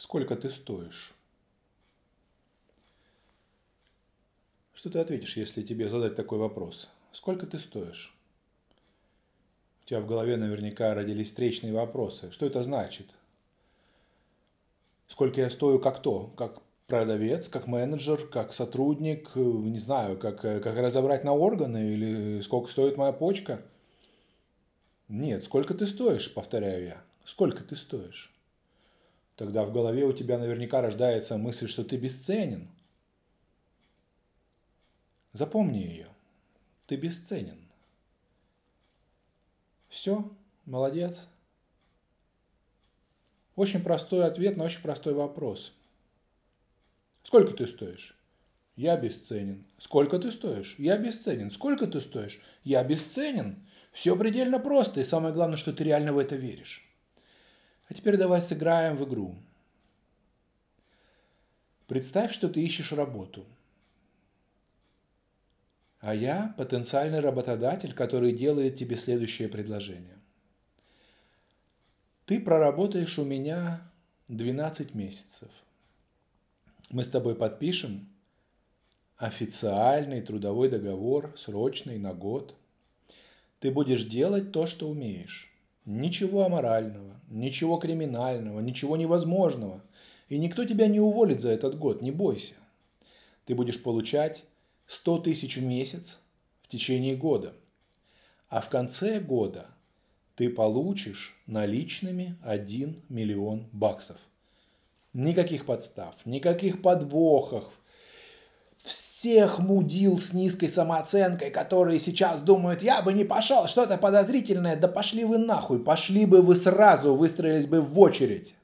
Сколько ты стоишь? Что ты ответишь, если тебе задать такой вопрос? Сколько ты стоишь? У тебя в голове наверняка родились встречные вопросы. Что это значит? Сколько я стою как то? Как продавец, как менеджер, как сотрудник, не знаю, как, как разобрать на органы или сколько стоит моя почка? Нет, сколько ты стоишь, повторяю я. Сколько ты стоишь? Тогда в голове у тебя наверняка рождается мысль, что ты бесценен – Запомни ее. Ты бесценен. Все, молодец. Очень простой ответ на очень простой вопрос. Сколько ты стоишь? Я бесценен. Сколько ты стоишь? Я бесценен. Сколько ты стоишь? Я бесценен. Все предельно просто, и самое главное, что ты реально в это веришь. А теперь давай сыграем в игру. Представь, что ты ищешь работу – а я потенциальный работодатель, который делает тебе следующее предложение. Ты проработаешь у меня 12 месяцев. Мы с тобой подпишем официальный трудовой договор, срочный, на год. Ты будешь делать то, что умеешь. Ничего аморального, ничего криминального, ничего невозможного. И никто тебя не уволит за этот год, не бойся. Ты будешь получать 100 тысяч в месяц в течение года. А в конце года ты получишь наличными 1 миллион баксов. Никаких подстав, никаких подвохов. Всех мудил с низкой самооценкой, которые сейчас думают, я бы не пошел, что-то подозрительное, да пошли вы нахуй, пошли бы вы сразу, выстроились бы в очередь.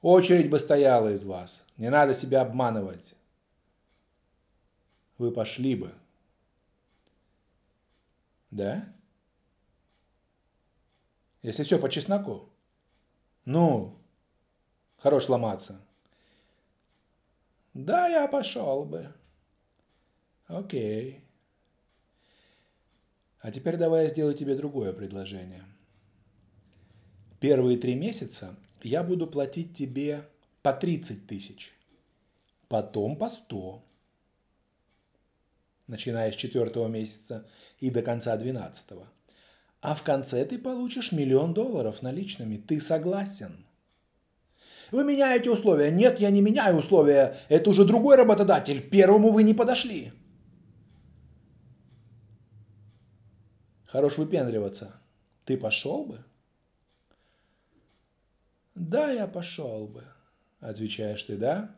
Очередь бы стояла из вас, не надо себя обманывать вы пошли бы. Да? Если все по чесноку. Ну, хорош ломаться. Да, я пошел бы. Окей. А теперь давай я сделаю тебе другое предложение. Первые три месяца я буду платить тебе по 30 тысяч, потом по 100, начиная с четвертого месяца и до конца двенадцатого. А в конце ты получишь миллион долларов наличными. Ты согласен? Вы меняете условия. Нет, я не меняю условия. Это уже другой работодатель. Первому вы не подошли. Хорош выпендриваться. Ты пошел бы? Да, я пошел бы, отвечаешь ты, да?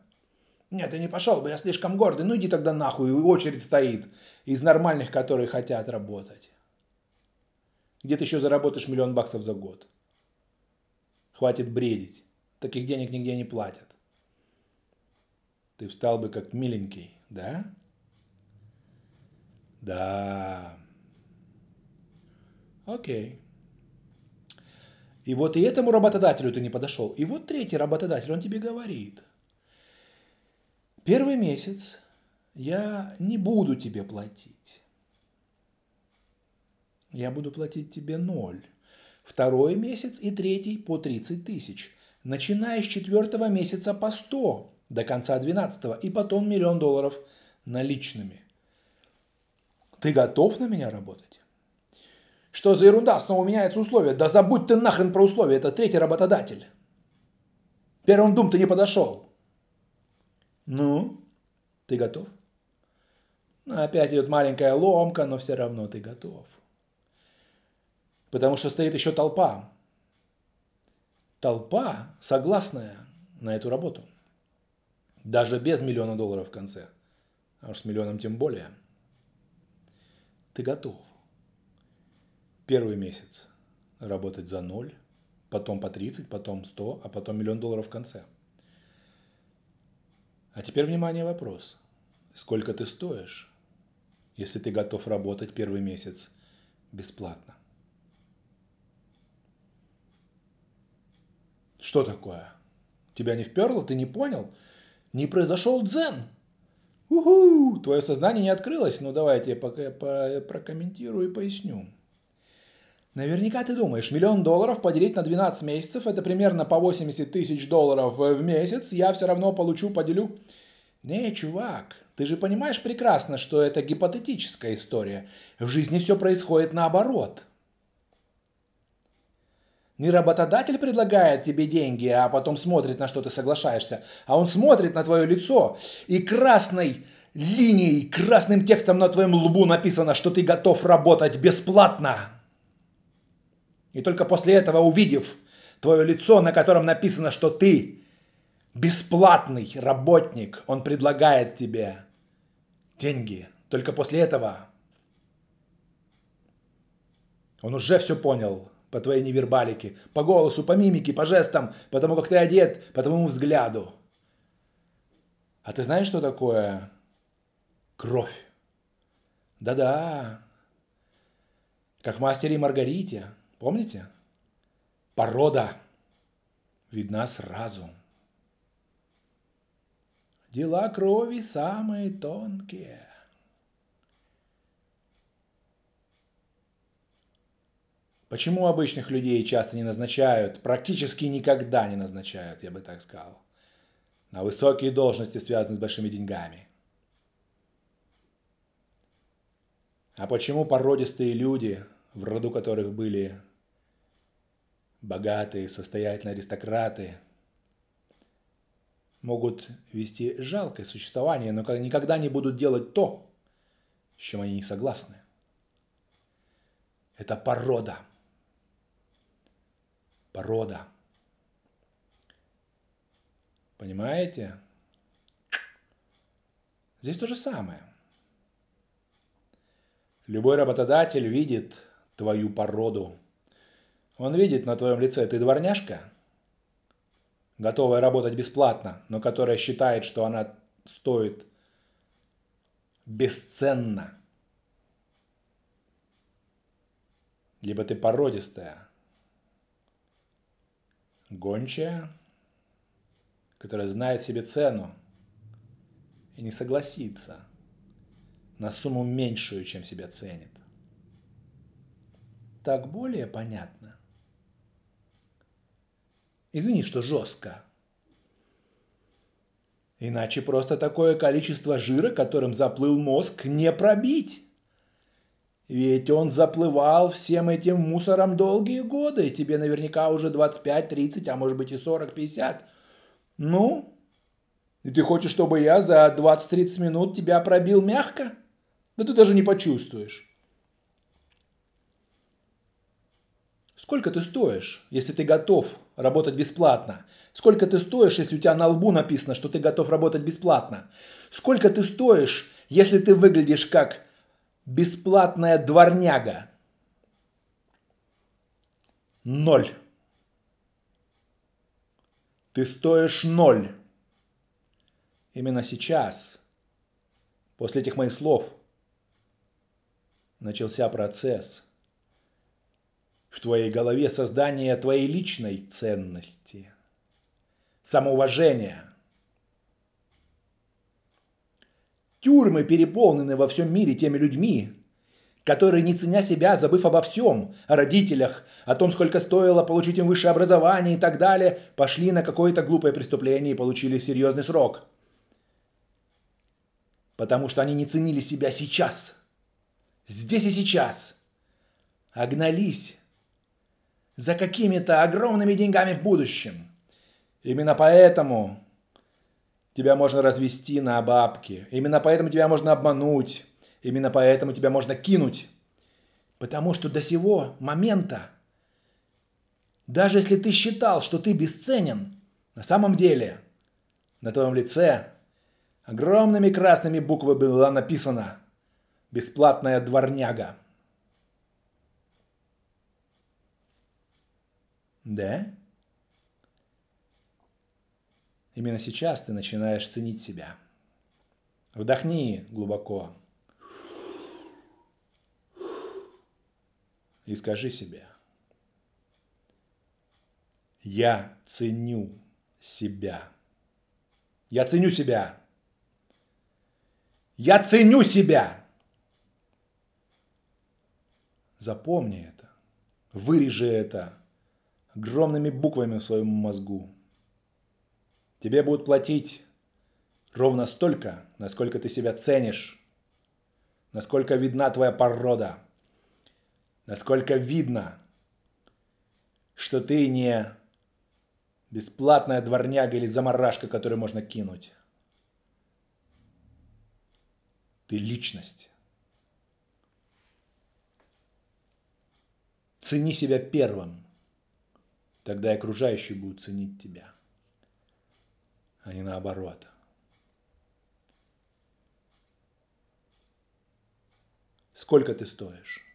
Нет, я не пошел бы, я слишком гордый. Ну иди тогда нахуй, очередь стоит из нормальных, которые хотят работать. Где ты еще заработаешь миллион баксов за год? Хватит бредить. Таких денег нигде не платят. Ты встал бы как миленький, да? Да. Окей. И вот и этому работодателю ты не подошел. И вот третий работодатель, он тебе говорит – Первый месяц я не буду тебе платить. Я буду платить тебе ноль. Второй месяц и третий по 30 тысяч. Начиная с четвертого месяца по 100 до конца 12 и потом миллион долларов наличными. Ты готов на меня работать? Что за ерунда? Снова меняются условия. Да забудь ты нахрен про условия. Это третий работодатель. Первым дум ты не подошел. Ну, ты готов? Ну, опять идет маленькая ломка, но все равно ты готов. Потому что стоит еще толпа. Толпа, согласная на эту работу. Даже без миллиона долларов в конце. А уж с миллионом тем более. Ты готов. Первый месяц работать за ноль, потом по 30, потом 100, а потом миллион долларов в конце – а теперь, внимание, вопрос. Сколько ты стоишь, если ты готов работать первый месяц бесплатно? Что такое? Тебя не вперло? Ты не понял? Не произошел дзен? Уху! Твое сознание не открылось? Ну, давай я пока по прокомментирую и поясню. Наверняка ты думаешь, миллион долларов поделить на 12 месяцев, это примерно по 80 тысяч долларов в месяц, я все равно получу, поделю. Не, чувак, ты же понимаешь прекрасно, что это гипотетическая история. В жизни все происходит наоборот. Не работодатель предлагает тебе деньги, а потом смотрит, на что ты соглашаешься, а он смотрит на твое лицо и красной линией, красным текстом на твоем лбу написано, что ты готов работать бесплатно. И только после этого, увидев твое лицо, на котором написано, что ты бесплатный работник, он предлагает тебе деньги. Только после этого он уже все понял по твоей невербалике, по голосу, по мимике, по жестам, по тому, как ты одет, по твоему взгляду. А ты знаешь, что такое кровь? Да-да. Как в «Мастере и Маргарите». Помните? Порода видна сразу. Дела крови самые тонкие. Почему обычных людей часто не назначают, практически никогда не назначают, я бы так сказал, на высокие должности, связанные с большими деньгами? А почему породистые люди, в роду которых были богатые, состоятельные аристократы, могут вести жалкое существование, но никогда не будут делать то, с чем они не согласны? Это порода – порода. Понимаете? Здесь то же самое. Любой работодатель видит твою породу. Он видит на твоем лице, ты дворняжка, готовая работать бесплатно, но которая считает, что она стоит бесценно. Либо ты породистая, Гончая, которая знает себе цену и не согласится на сумму меньшую, чем себя ценит. Так более понятно. Извини, что жестко. Иначе просто такое количество жира, которым заплыл мозг, не пробить. Ведь он заплывал всем этим мусором долгие годы. Тебе наверняка уже 25, 30, а может быть и 40, 50. Ну, и ты хочешь, чтобы я за 20-30 минут тебя пробил мягко? Да ты даже не почувствуешь. Сколько ты стоишь, если ты готов работать бесплатно? Сколько ты стоишь, если у тебя на лбу написано, что ты готов работать бесплатно? Сколько ты стоишь, если ты выглядишь как бесплатная дворняга. Ноль. Ты стоишь ноль. Именно сейчас, после этих моих слов, начался процесс в твоей голове создания твоей личной ценности, самоуважения – Тюрьмы переполнены во всем мире теми людьми, которые, не ценя себя, забыв обо всем, о родителях, о том, сколько стоило получить им высшее образование и так далее, пошли на какое-то глупое преступление и получили серьезный срок. Потому что они не ценили себя сейчас, здесь и сейчас, а гнались за какими-то огромными деньгами в будущем. Именно поэтому тебя можно развести на бабки. Именно поэтому тебя можно обмануть. Именно поэтому тебя можно кинуть. Потому что до сего момента, даже если ты считал, что ты бесценен, на самом деле на твоем лице огромными красными буквами было написано «Бесплатная дворняга». Да? Именно сейчас ты начинаешь ценить себя. Вдохни глубоко. И скажи себе, я ценю себя. Я ценю себя. Я ценю себя. Запомни это. Вырежи это огромными буквами в своем мозгу. Тебе будут платить ровно столько, насколько ты себя ценишь, насколько видна твоя порода, насколько видно, что ты не бесплатная дворняга или заморашка, которую можно кинуть. Ты личность. Цени себя первым. Тогда и окружающие будут ценить тебя, а не наоборот. Сколько ты стоишь?